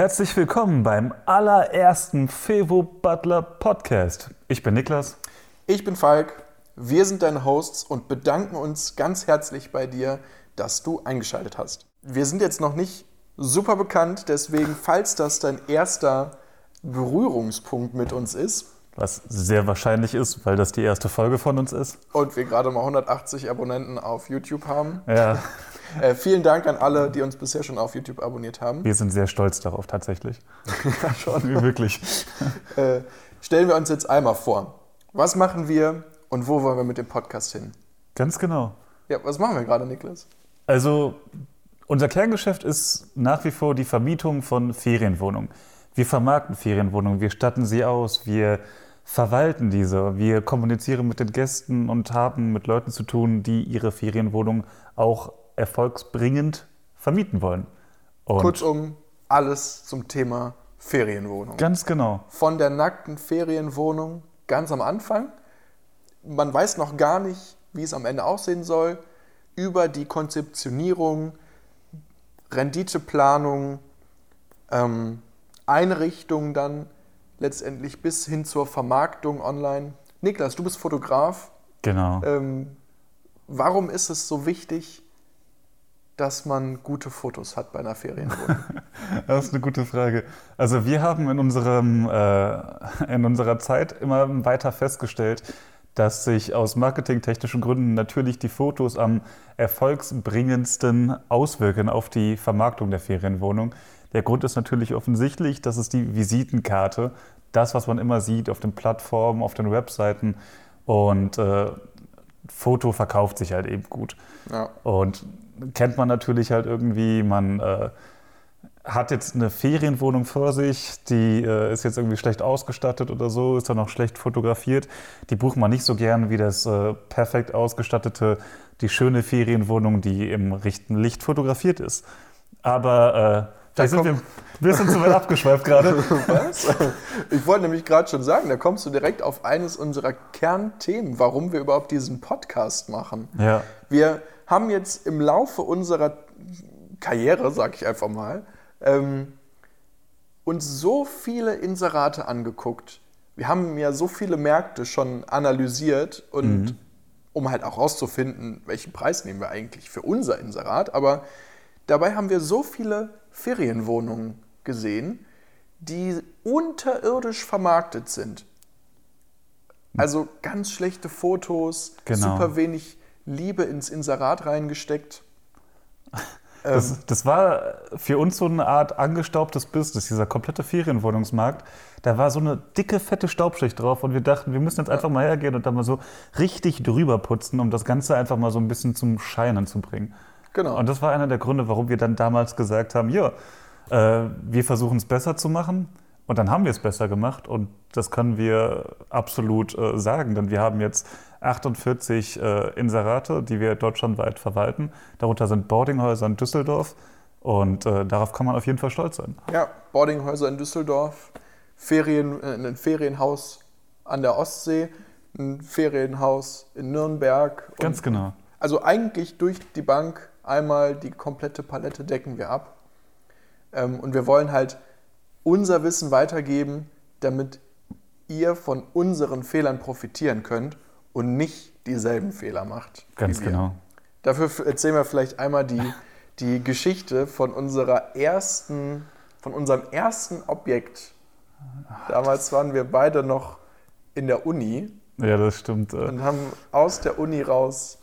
Herzlich willkommen beim allerersten Fevo Butler Podcast. Ich bin Niklas. Ich bin Falk. Wir sind deine Hosts und bedanken uns ganz herzlich bei dir, dass du eingeschaltet hast. Wir sind jetzt noch nicht super bekannt, deswegen, falls das dein erster Berührungspunkt mit uns ist, Was sehr wahrscheinlich ist, weil das die erste Folge von uns ist. und wir gerade mal 180 Abonnenten auf YouTube haben, Ja, äh, vielen Dank an alle, die uns bisher schon auf YouTube abonniert haben. wir sind sehr stolz darauf tatsächlich. ja, schon. Wirklich. Äh, stellen wir uns jetzt einmal vor. Was machen wir und wo wollen wir mit dem Podcast hin? Ganz genau. Ja, was machen wir gerade, Niklas? Also, unser Kerngeschäft ist nach wie vor die Vermietung von Ferienwohnungen. Wir vermarkten Ferienwohnungen, wir statten sie aus, wir verwalten diese, wir kommunizieren mit den Gästen und haben mit Leuten zu tun, die ihre Ferienwohnung auch erfolgsbringend vermieten wollen. Und Kurzum, alles zum Thema Ferienwohnung. ganz genau. Von der nackten Ferienwohnung ganz am Anfang. Man weiß noch gar nicht, wie es am Ende aussehen soll. Über die Konzeptionierung, Renditeplanung, ähm, Einrichtung dann letztendlich bis hin zur Vermarktung online. Niklas, du bist Fotograf. Genau. Ähm, warum ist es so wichtig, dass man gute Fotos hat bei einer Ferienwohnung? Das ist eine gute Frage. Also wir haben in, unserem, äh, in unserer Zeit immer weiter festgestellt, dass sich aus marketingtechnischen Gründen natürlich die Fotos am erfolgsbringendsten auswirken auf die Vermarktung der Ferienwohnung. Der Grund ist natürlich offensichtlich, das ist die Visitenkarte, das, was man immer sieht auf den Plattformen, auf den Webseiten. Und äh, Foto verkauft sich halt eben gut. ja. Und kennt man natürlich halt irgendwie, man äh, hat jetzt eine Ferienwohnung vor sich, die äh, ist jetzt irgendwie schlecht ausgestattet oder so, ist dann noch schlecht fotografiert. Die bucht man nicht so gern wie das äh, perfekt ausgestattete, die schöne Ferienwohnung, die im richtigen Licht fotografiert ist. Aber äh, da sind wir ein bisschen zu weit abgeschweift gerade. Was? Ich wollte nämlich gerade schon sagen, da kommst du direkt auf eines unserer Kernthemen, warum wir überhaupt diesen Podcast machen. Ja, Wir haben jetzt im Laufe unserer Karriere, sag ich einfach mal, ähm, uns so viele Inserate angeguckt. Wir haben ja so viele Märkte schon analysiert und um halt auch rauszufinden, welchen Preis nehmen wir eigentlich für unser Inserat. Aber dabei haben wir so viele Ferienwohnungen gesehen, die unterirdisch vermarktet sind. Also ganz schlechte Fotos, Genau. super wenig Liebe ins Inserat reingesteckt. Ähm, Das, das war für uns so eine Art angestaubtes Business, dieser komplette Ferienwohnungsmarkt. Da war so eine dicke, fette Staubschicht drauf und wir dachten, wir müssen jetzt einfach mal hergehen und da mal so richtig drüber putzen, um das Ganze einfach mal so ein bisschen zum Scheinen zu bringen. Genau. Und das war einer der Gründe, warum wir dann damals gesagt haben, ja, äh, wir versuchen es besser zu machen. Und dann haben wir es besser gemacht und das können wir absolut äh, sagen, denn wir haben jetzt 48 äh, Inserate, die wir deutschlandweit verwalten. Darunter sind Boardinghäuser in Düsseldorf und äh, darauf kann man auf jeden Fall stolz sein. Ja, Boardinghäuser in Düsseldorf, Ferien, äh, ein Ferienhaus an der Ostsee, ein Ferienhaus in Nürnberg. Ganz genau. Also eigentlich durch die Bank einmal die komplette Palette decken wir ab. Ähm, und wir wollen halt unser Wissen weitergeben, damit ihr von unseren Fehlern profitieren könnt und nicht dieselben Fehler macht. Ganz wir. genau. Dafür erzählen wir vielleicht einmal die, die Geschichte von unserer ersten, von unserem ersten Objekt. Damals waren wir beide noch in der Uni Ja, das stimmt. äh. und haben aus der Uni raus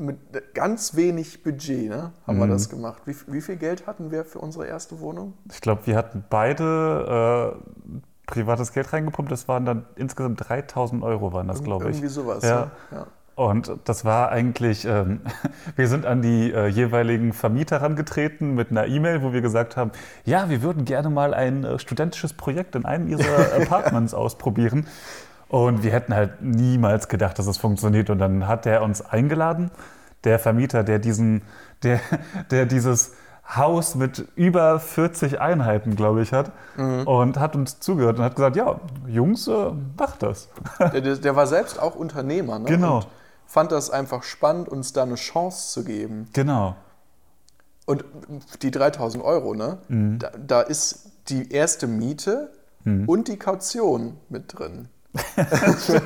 mit ganz wenig Budget, ne, haben wir Mhm. das gemacht. Wie, wie viel Geld hatten wir für unsere erste Wohnung? Ich glaube, wir hatten beide äh, privates Geld reingepumpt. Das waren dann insgesamt 3000 Euro, waren das, glaube ich. Irgendwie sowas. Ja. Ja. Und das war eigentlich, ähm, wir sind an die äh, jeweiligen Vermieter herangetreten mit einer E-Mail, wo wir gesagt haben, ja, wir würden gerne mal ein äh, studentisches Projekt in einem ihrer Apartments ausprobieren. Und wir hätten halt niemals gedacht, dass es funktioniert. Und dann hat der uns eingeladen, der Vermieter, der diesen, der, der dieses Haus mit über 40 Einheiten, glaube ich, hat und hat uns zugehört und hat gesagt, ja, Jungs, äh, macht das. Der, der, war selbst auch Unternehmer. Ne? Genau. Und fand das einfach spannend, uns da eine Chance zu geben. Genau. Und die 3000 Euro, ne? Mhm. Da, da ist die erste Miete und die Kaution mit drin.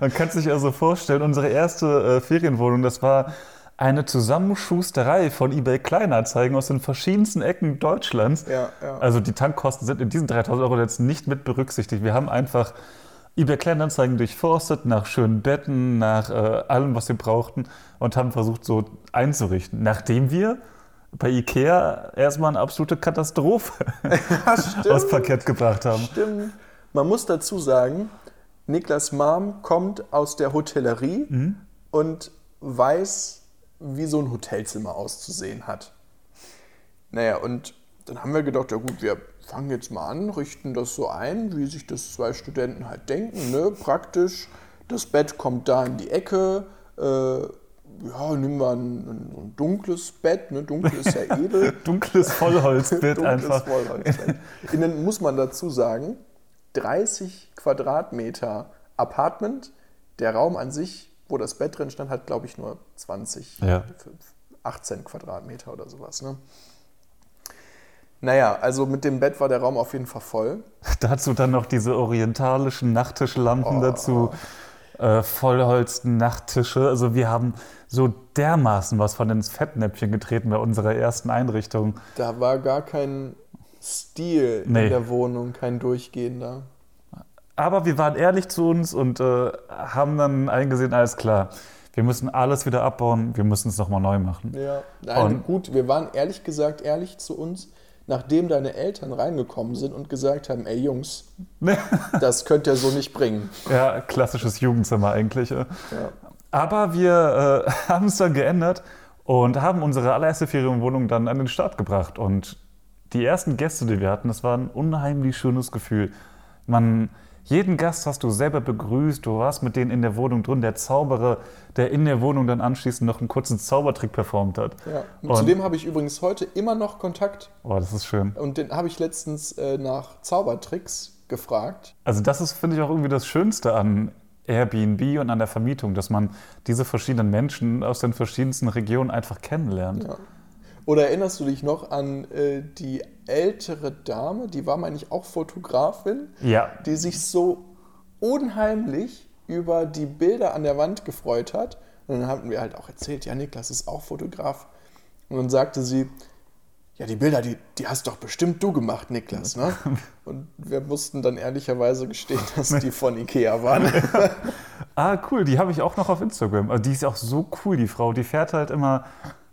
Man kann sich also vorstellen, unsere erste äh, Ferienwohnung, das war eine Zusammenschusterei von eBay Kleinanzeigen aus den verschiedensten Ecken Deutschlands. Ja, ja. Also die Tankkosten sind in diesen 3000 Euro jetzt nicht mit berücksichtigt. Wir haben einfach eBay Kleinanzeigen durchforstet nach schönen Betten, nach äh, allem, was wir brauchten und haben versucht, so einzurichten. Nachdem wir bei Ikea erstmal eine absolute Katastrophe aufs Parkett gebracht haben. Stimmt. Man muss dazu sagen, Niklas Mom kommt aus der Hotellerie Mhm. und weiß, wie so ein Hotelzimmer auszusehen hat. Naja, und dann haben wir gedacht, ja gut, wir fangen jetzt mal an, richten das so ein, wie sich das zwei Studenten halt denken, ne? praktisch. Das Bett kommt da in die Ecke, äh, ja, nehmen wir ein, ein, ein dunkles Bett, ne? dunkel ist ja edel. Dunkles Vollholzbett Dunkles einfach. Vollholzbett. Innen muss man dazu sagen, 30 Quadratmeter Apartment. Der Raum an sich, wo das Bett drin stand, hat, glaube ich, nur 20, Ja. 18 Quadratmeter oder sowas. Ne? Naja, also mit dem Bett war der Raum auf jeden Fall voll. Dazu dann noch diese orientalischen Nachttischlampen Oh. dazu, äh, Vollholz-Nachttische. Also wir haben so dermaßen was von ins Fettnäpfchen getreten bei unserer ersten Einrichtung. Da war gar kein Stil Nee. in der Wohnung, kein durchgehender. Aber wir waren ehrlich zu uns und äh, haben dann eingesehen, alles klar, wir müssen alles wieder abbauen, wir müssen es nochmal neu machen. Ja, nein, Und- gut, wir waren ehrlich gesagt ehrlich zu uns, nachdem deine Eltern reingekommen sind und gesagt haben, ey Jungs, das könnt ihr so nicht bringen. Ja, klassisches Jugendzimmer eigentlich. Ja. Aber wir äh, haben es dann geändert und haben unsere allererste Ferienwohnung dann an den Start gebracht. Und die ersten Gäste, die wir hatten, das war ein unheimlich schönes Gefühl. Man, jeden Gast hast du selber begrüßt, du warst mit denen in der Wohnung drin, der Zauberer, der in der Wohnung dann anschließend noch einen kurzen Zaubertrick performt hat. Ja. Und Und- zudem habe ich übrigens heute immer noch Kontakt Oh, das ist schön. und den habe ich letztens äh, nach Zaubertricks gefragt. Also das ist, finde ich, auch irgendwie das Schönste an Airbnb und an der Vermietung, dass man diese verschiedenen Menschen aus den verschiedensten Regionen einfach kennenlernt. Ja. Oder erinnerst du dich noch an äh, die ältere Dame, die war, meine ich, auch Fotografin, Ja, die sich so unheimlich über die Bilder an der Wand gefreut hat. Und dann haben wir halt auch erzählt, ja, Niklas ist auch Fotograf. Und dann sagte sie, ja, die Bilder, die, die hast doch bestimmt du gemacht, Niklas, ne? Und wir mussten dann ehrlicherweise gestehen, dass die von Ikea waren. Ah, cool, die habe ich auch noch auf Instagram. Also die ist auch so cool, die Frau. Die fährt halt immer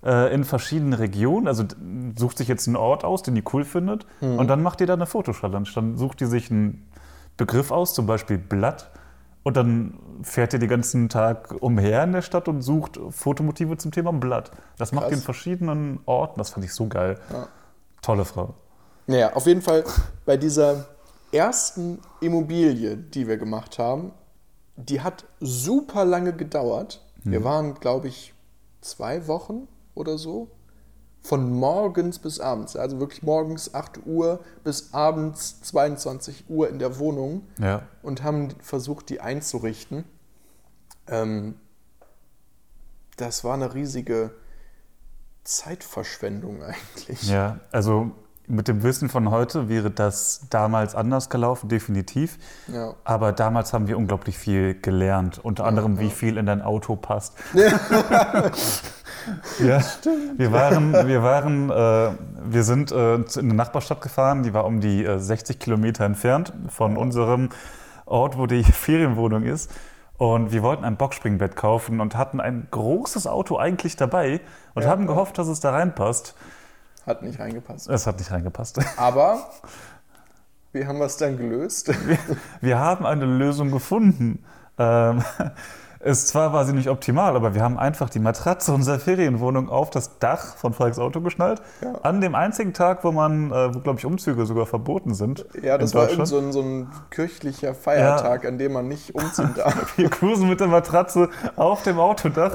äh, in verschiedenen Regionen. Also sucht sich jetzt einen Ort aus, den die cool findet. Und dann macht die da eine Fotochallenge. Dann sucht die sich einen Begriff aus, zum Beispiel Blatt. Und dann fährt die den ganzen Tag umher in der Stadt und sucht Fotomotive zum Thema Blatt. Das macht die in verschiedenen Orten. Das fand ich so geil. Ja. Tolle Frau. Naja, auf jeden Fall bei dieser ersten Immobilie, die wir gemacht haben, die hat super lange gedauert. Wir waren, glaube ich, zwei Wochen oder so. Von morgens bis abends. Also wirklich morgens 8 Uhr bis abends 22 Uhr in der Wohnung Ja. und haben versucht, die einzurichten. Ähm, das war eine riesige Zeitverschwendung eigentlich. Ja, also mit dem Wissen von heute wäre das damals anders gelaufen, definitiv. Ja. Aber damals haben wir unglaublich viel gelernt. Unter anderem, wie viel in dein Auto passt. ja, wir waren, wir waren, äh, wir sind äh, in eine Nachbarstadt gefahren, die war um die äh, 60 Kilometer entfernt von unserem Ort, wo die Ferienwohnung ist. Und wir wollten ein Boxspringbett kaufen und hatten ein großes Auto eigentlich dabei und Ja, haben ja. gehofft, dass es da reinpasst. Hat nicht reingepasst. Es hat nicht reingepasst. Aber wie haben wir es dann gelöst? Wir haben eine Lösung gefunden. Ähm, es zwar war sie nicht optimal, aber wir haben einfach die Matratze unserer Ferienwohnung auf das Dach von Falks Auto geschnallt. Ja. An dem einzigen Tag, wo man, äh, wo glaube ich Umzüge sogar verboten sind. Ja, das war irgend so ein, so ein kirchlicher Feiertag, an dem man nicht umziehen darf. Wir cruisen mit der Matratze auf dem Autodach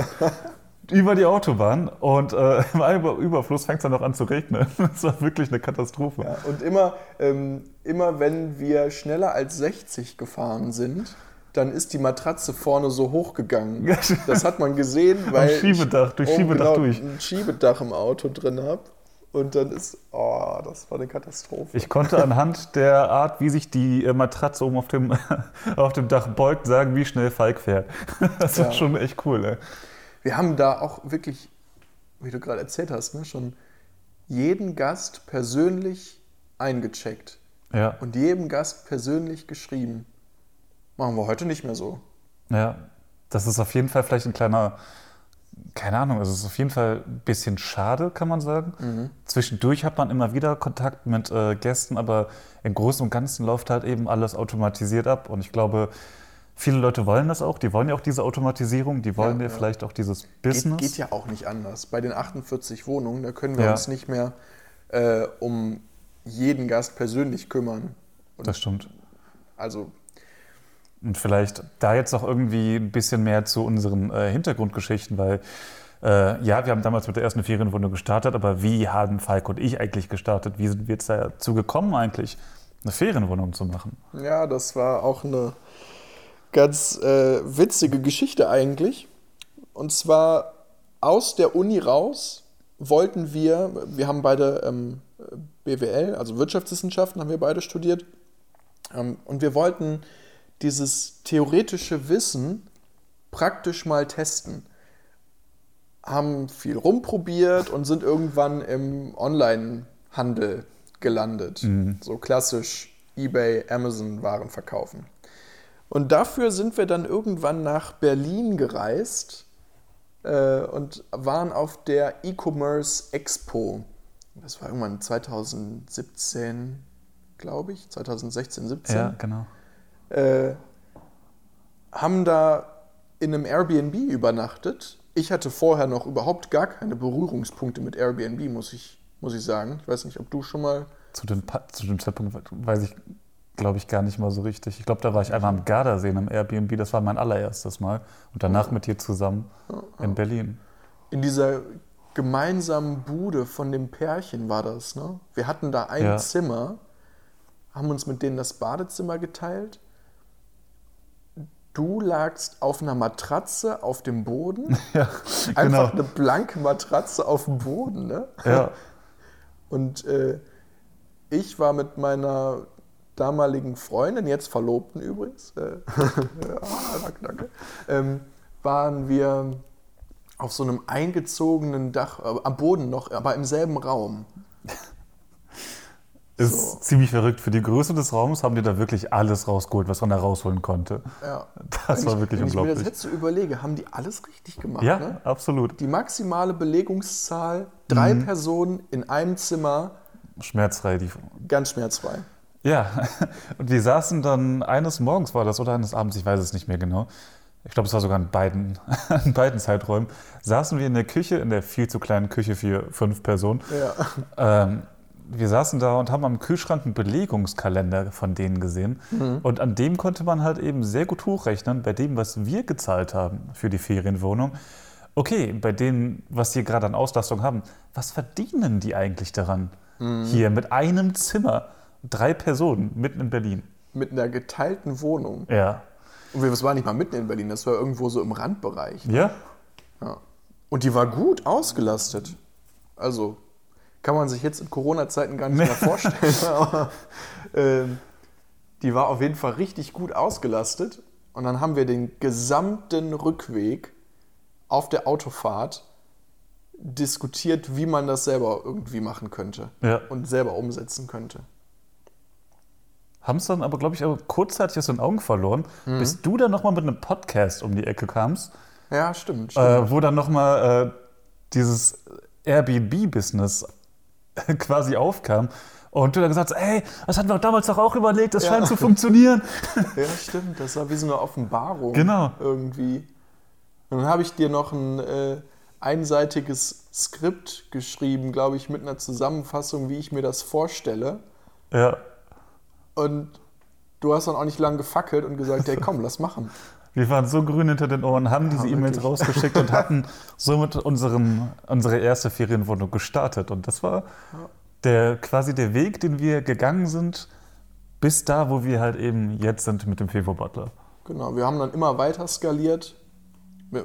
über die Autobahn und äh, im Über- Überfluss fängt es dann noch an zu regnen. Das war wirklich eine Katastrophe. Ja, und immer, ähm, immer wenn wir schneller als 60 gefahren sind, dann ist die Matratze vorne so hochgegangen. Das hat man gesehen, Am weil Schiebedach, durch ich oben Schiebedach genau durch. ein Schiebedach im Auto drin habe. Und dann ist, oh, das war eine Katastrophe. Ich konnte anhand der Art, wie sich die äh, Matratze oben auf dem, auf dem Dach beugt, sagen, wie schnell Falk fährt. Das war Ja. schon echt cool. Ey. Wir haben da auch wirklich, wie du gerade erzählt hast, ne, schon jeden Gast persönlich eingecheckt Ja, und jedem Gast persönlich geschrieben. Machen wir heute nicht mehr so. ja, das ist auf jeden Fall vielleicht ein kleiner, keine Ahnung, es ist auf jeden Fall ein bisschen schade, kann man sagen. Zwischendurch hat man immer wieder Kontakt mit äh, Gästen, aber im Großen und Ganzen läuft halt eben alles automatisiert ab. Und ich glaube, viele Leute wollen das auch. Die wollen ja auch diese Automatisierung, die wollen Ja, ja, vielleicht auch dieses Geht, Business. geht ja auch nicht anders. Bei den 48 Wohnungen, da können wir Ja. uns nicht mehr äh, um jeden Gast persönlich kümmern. Das stimmt. Also, Und vielleicht da jetzt noch irgendwie ein bisschen mehr zu unseren äh, Hintergrundgeschichten, weil äh, ja, wir haben damals mit der ersten Ferienwohnung gestartet, aber wie haben Falk und ich eigentlich gestartet? Wie sind wir jetzt dazu gekommen, eigentlich eine Ferienwohnung zu machen? ja, das war auch eine ganz äh, witzige Geschichte eigentlich. Und zwar aus der Uni raus wollten wir, wir haben beide ähm, BWL, also Wirtschaftswissenschaften haben wir beide studiert. Ähm, und wir wollten dieses theoretische Wissen praktisch mal testen. Haben viel rumprobiert und sind irgendwann im Online-Handel gelandet. So klassisch eBay, Amazon Waren verkaufen. Und dafür sind wir dann irgendwann nach Berlin gereist äh, und waren auf der E-Commerce Expo. Das war irgendwann 2017, glaube ich, 2016, 17 Ja, genau. äh, haben da in einem Airbnb übernachtet. Ich hatte vorher noch überhaupt gar keine Berührungspunkte mit Airbnb, muss ich, muss ich sagen. Ich weiß nicht, ob du schon mal. Zu dem, zu dem Zeitpunkt weiß ich, glaube ich, gar nicht mal so richtig. Ich glaube, da war ich einmal am Gardasee am Airbnb. Das war mein allererstes Mal. Und danach mit dir zusammen in Berlin. In dieser gemeinsamen Bude von dem Pärchen war das, ne? Wir hatten da ein Ja. Zimmer, haben uns mit denen das Badezimmer geteilt. Du lagst auf einer Matratze auf dem Boden. Ja, Einfach genau. eine blanke Matratze auf dem Boden, ne? Ja, Und äh, ich war mit meiner damaligen Freundin, jetzt Verlobten übrigens, äh, ja, danke, danke, ähm, waren wir auf so einem eingezogenen Dach, äh, am Boden noch, aber im selben Raum. ist So. ziemlich verrückt. Für die Größe des Raums haben die da wirklich alles rausgeholt, was man da rausholen konnte. Ja. Das war wirklich Wenn ich mir unglaublich. das jetzt so überlege, haben die alles richtig gemacht. Ja, Ne? absolut. Die maximale Belegungszahl, drei Mhm. Personen in einem Zimmer, Schmerzfrei. Die ganz schmerzfrei. Ja, und wir saßen dann eines Morgens war das oder eines Abends, ich weiß es nicht mehr genau. Ich glaube, es war sogar in beiden, in beiden Zeiträumen. Saßen wir in der Küche, in der viel zu kleinen Küche für fünf Personen. Ja. Ähm, wir saßen da und haben am Kühlschrank einen Belegungskalender von denen gesehen. Und an dem konnte man halt eben sehr gut hochrechnen, bei dem, was wir gezahlt haben für die Ferienwohnung. Okay, bei dem, was die gerade an Auslastung haben, was verdienen die eigentlich daran? Hier mit einem Zimmer, drei Personen mitten in Berlin. Mit einer geteilten Wohnung. Ja. Und wir- das war nicht mal mitten in Berlin, das war irgendwo so im Randbereich. Ja? Ja. Und die war gut ausgelastet. Also kann man sich jetzt in Corona-Zeiten gar nicht mehr vorstellen. Aber ähm, die war auf jeden Fall richtig gut ausgelastet. Und dann haben wir den gesamten Rückweg auf der Autofahrt diskutiert, wie man das selber irgendwie machen könnte Ja. und selber umsetzen könnte. Haben es dann aber, glaube ich, auch kurzzeitig aus den Augen verloren, Mhm. bis du dann nochmal mit einem Podcast um die Ecke kamst. Ja, stimmt. stimmt. äh, wo dann nochmal äh, dieses Airbnb-Business quasi aufkam. Und du dann gesagt hast, ey, das hatten wir damals doch auch überlegt, das Ja. scheint zu funktionieren. Ja, stimmt. Das war wie so eine Offenbarung. Genau. Irgendwie. Und dann habe ich dir noch ein äh, einseitiges Skript geschrieben, glaube ich, mit einer Zusammenfassung, wie ich mir das vorstelle. ja, Und du hast dann auch nicht lange gefackelt und gesagt, hey, komm, lass machen. wir waren so grün hinter den Ohren, haben diese Ja, E-Mails rausgeschickt und hatten somit unseren, unsere erste Ferienwohnung gestartet. Und das war der, quasi der Weg, den wir gegangen sind, bis da, wo wir halt eben jetzt sind mit dem Fevo Butler. Genau, wir haben dann immer weiter skaliert.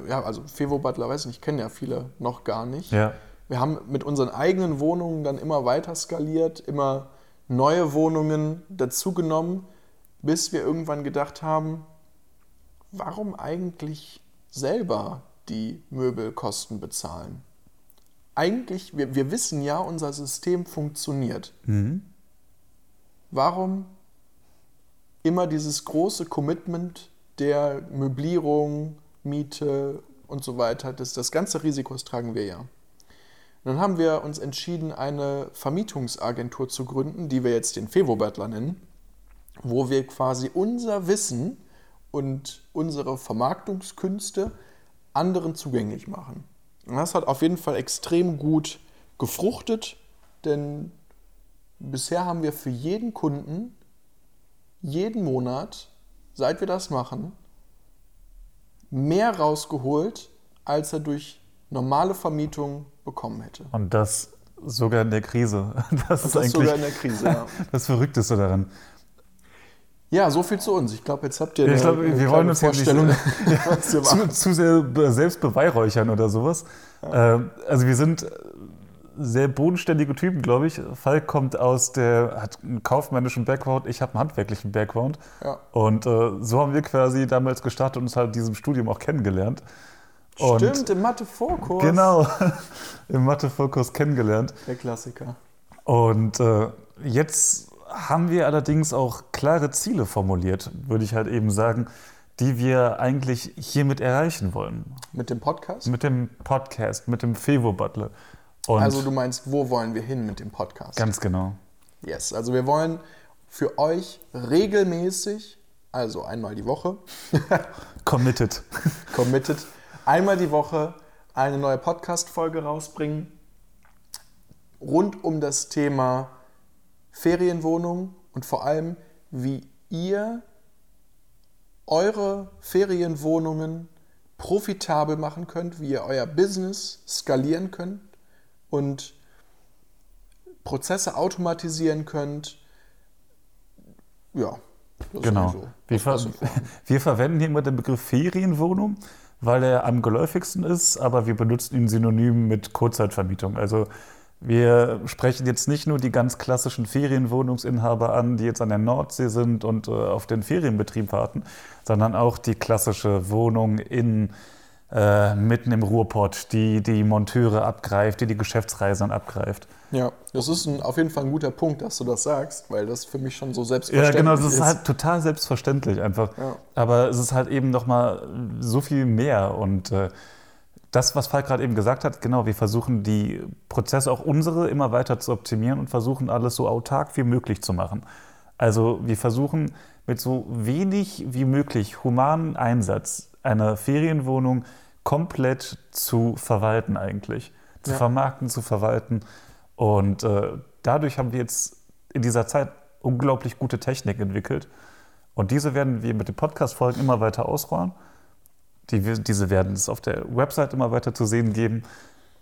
Ja, also Fevo Butler, weiß nicht, kennen ja viele noch gar nicht. Ja. Wir haben mit unseren eigenen Wohnungen dann immer weiter skaliert, immer neue Wohnungen dazugenommen, bis wir irgendwann gedacht haben, warum eigentlich selber die Möbelkosten bezahlen? Eigentlich, wir, wir wissen ja, unser System funktioniert. Warum immer dieses große Commitment der Möblierung, Miete und so weiter, das, das ganze Risiko das tragen wir ja. Dann haben wir uns entschieden, eine Vermietungsagentur zu gründen, die wir jetzt den Fevo Butler nennen, wo wir quasi unser Wissen und unsere Vermarktungskünste anderen zugänglich machen. Und das hat auf jeden Fall extrem gut gefruchtet, denn bisher haben wir für jeden Kunden jeden Monat, seit wir das machen, mehr rausgeholt, als er durch normale Vermietung bekommen hätte. Und das sogar in der Krise. Das ist Das eigentlich sogar in der Krise. Ja, das Verrückteste daran. ja so viel zu uns. Ich glaube, jetzt habt ihr Ich eine, glaube, eine wir wollen uns nicht- Vorstellung, was wir zu, zu sehr selbst beweihräuchern oder sowas. Ähm, also wir sind sehr bodenständige Typen, glaube ich. Falk kommt aus der, hat einen kaufmännischen Background, ich habe einen handwerklichen Background. Ja. Und äh, so haben wir quasi damals gestartet und uns halt diesem Studium auch kennengelernt. Und Stimmt, im Mathe-Vorkurs. Genau, im Mathe-Fokus kennengelernt. Der Klassiker. Und äh, jetzt haben wir allerdings auch klare Ziele formuliert, würde ich halt eben sagen, die wir eigentlich hiermit erreichen wollen. Mit dem Podcast? Mit dem Podcast, mit dem Fevo Butler. Und Also du meinst, wo wollen wir hin mit dem Podcast? ganz genau. Yes, also wir wollen für euch regelmäßig, also einmal die Woche, Committed. committed, einmal die Woche eine neue Podcast-Folge rausbringen rund um das Thema Ferienwohnung und vor allem, wie ihr eure Ferienwohnungen profitabel machen könnt, wie ihr euer Business skalieren könnt und Prozesse automatisieren könnt. Ja, das Genau. ist so. Wir, ver wir verwenden hier immer den Begriff Ferienwohnung, weil er am geläufigsten ist, aber wir benutzen ihn synonym mit Kurzzeitvermietung. Also wir sprechen jetzt nicht nur die ganz klassischen Ferienwohnungsinhaber an, die jetzt an der Nordsee sind und äh, auf den Ferienbetrieb warten, sondern auch die klassische Wohnung in, äh, mitten im Ruhrpott, die die Monteure abgreift, die die Geschäftsreisenden abgreift. Ja, das ist ein, auf jeden Fall ein guter Punkt, dass du das sagst, weil das für mich schon so Ja, selbstverständlich genau, das ist ist. halt total selbstverständlich einfach. Ja. Aber es ist halt eben nochmal so viel mehr. Und äh, das, was Falk gerade eben gesagt hat, genau, wir versuchen die Prozesse, auch unsere, immer weiter zu optimieren und versuchen alles so autark wie möglich zu machen. Also wir versuchen mit so wenig wie möglich humanen Einsatz eine Ferienwohnung komplett zu verwalten eigentlich. Zu Ja. vermarkten, zu verwalten. Und äh, dadurch haben wir jetzt in dieser Zeit unglaublich gute Technik entwickelt. Und diese werden wir mit den Podcast-Folgen immer weiter ausrollen. Die, diese werden es auf der Website immer weiter zu sehen geben.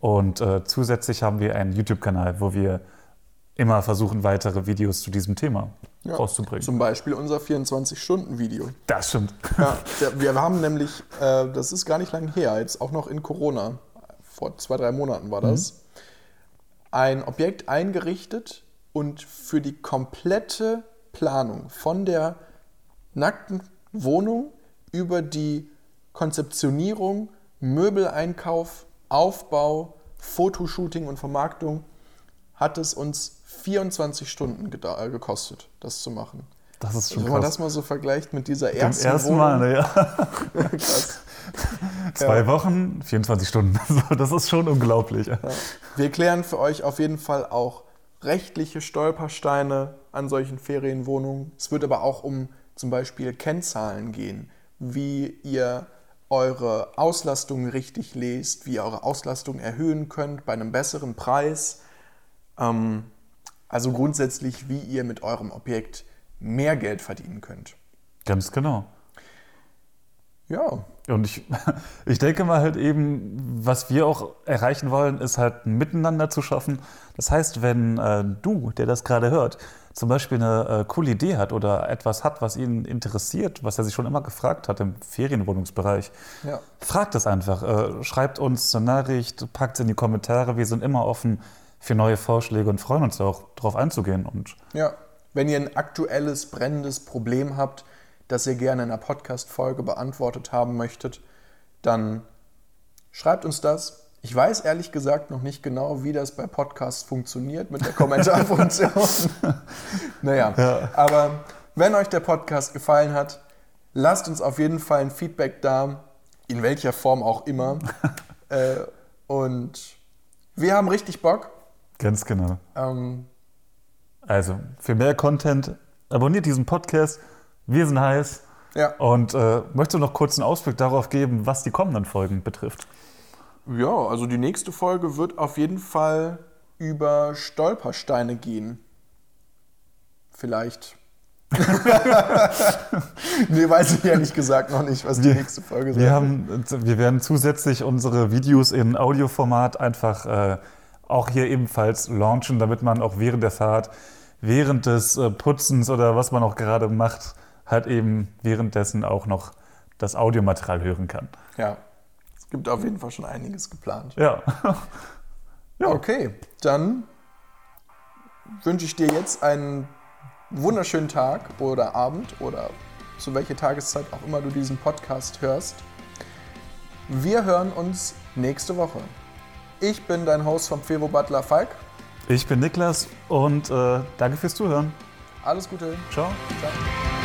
Und äh, zusätzlich haben wir einen YouTube-Kanal, wo wir immer versuchen, weitere Videos zu diesem Thema Ja, rauszubringen. Zum Beispiel unser 24-Stunden-Video. das stimmt. Ja, wir haben nämlich, äh, das ist gar nicht lang her, jetzt auch noch in Corona, vor zwei, drei Monaten war das, ein Objekt eingerichtet und für die komplette Planung von der nackten Wohnung über die Konzeptionierung, Möbeleinkauf, Aufbau, Fotoshooting und Vermarktung hat es uns 24 Stunden äh, gekostet, das zu machen. Das ist schon Wenn man krass. das mal so vergleicht mit dieser ersten, ersten Wohnung, Mal, ne, ja. krass. Zwei Wochen, 24 Stunden. Das ist schon unglaublich. Ja. Wir klären für euch auf jeden Fall auch rechtliche Stolpersteine an solchen Ferienwohnungen. Es wird aber auch um zum Beispiel Kennzahlen gehen, wie ihr eure Auslastung richtig lest, wie ihr eure Auslastung erhöhen könnt bei einem besseren Preis. Ähm, also grundsätzlich, wie ihr mit eurem Objekt mehr Geld verdienen könnt. Ganz genau. Ja, Und ich, ich denke mal halt eben, was wir auch erreichen wollen, ist halt ein Miteinander zu schaffen. Das heißt, wenn äh, du, der das gerade hört, zum Beispiel eine äh, coole Idee hat oder etwas hat, was ihn interessiert, was er sich schon immer gefragt hat im Ferienwohnungsbereich, ja. fragt es einfach. Äh, schreibt uns eine Nachricht, packt es in die Kommentare. Wir sind immer offen für neue Vorschläge und freuen uns auch, darauf einzugehen. Und Ja, wenn ihr ein aktuelles, brennendes Problem habt, das ihr gerne in einer Podcast-Folge beantwortet haben möchtet, dann schreibt uns das. Ich weiß ehrlich gesagt noch nicht genau, wie das bei Podcasts funktioniert mit der Kommentarfunktion. naja, Ja. aber wenn euch der Podcast gefallen hat, lasst uns auf jeden Fall ein Feedback da, in welcher Form auch immer. äh, und wir haben richtig Bock. ganz genau. Ähm, Also, für mehr Content, abonniert diesen Podcast. Wir sind heiß. ja. Und äh, möchtest du noch kurz einen Ausblick darauf geben, was die kommenden Folgen betrifft? Ja, also die nächste Folge wird auf jeden Fall über Stolpersteine gehen. Vielleicht. nee, weiß ich ehrlich gesagt noch nicht, was die Wir- nächste Folge sein Wir, wird. haben, wir werden zusätzlich unsere Videos in Audioformat einfach äh, auch hier ebenfalls launchen, damit man auch während der Fahrt, während des äh, Putzens oder was man auch gerade macht, halt eben währenddessen auch noch das Audiomaterial hören kann. Ja, es gibt auf jeden Fall schon einiges geplant. Ja, Ja. Okay, dann wünsche ich dir jetzt einen wunderschönen Tag oder Abend oder zu welcher Tageszeit auch immer du diesen Podcast hörst. Wir hören uns nächste Woche. Ich bin dein Host vom Fevo Butler Falk. ich bin Niklas und äh, danke fürs Zuhören. Alles Gute. Ciao. Ciao.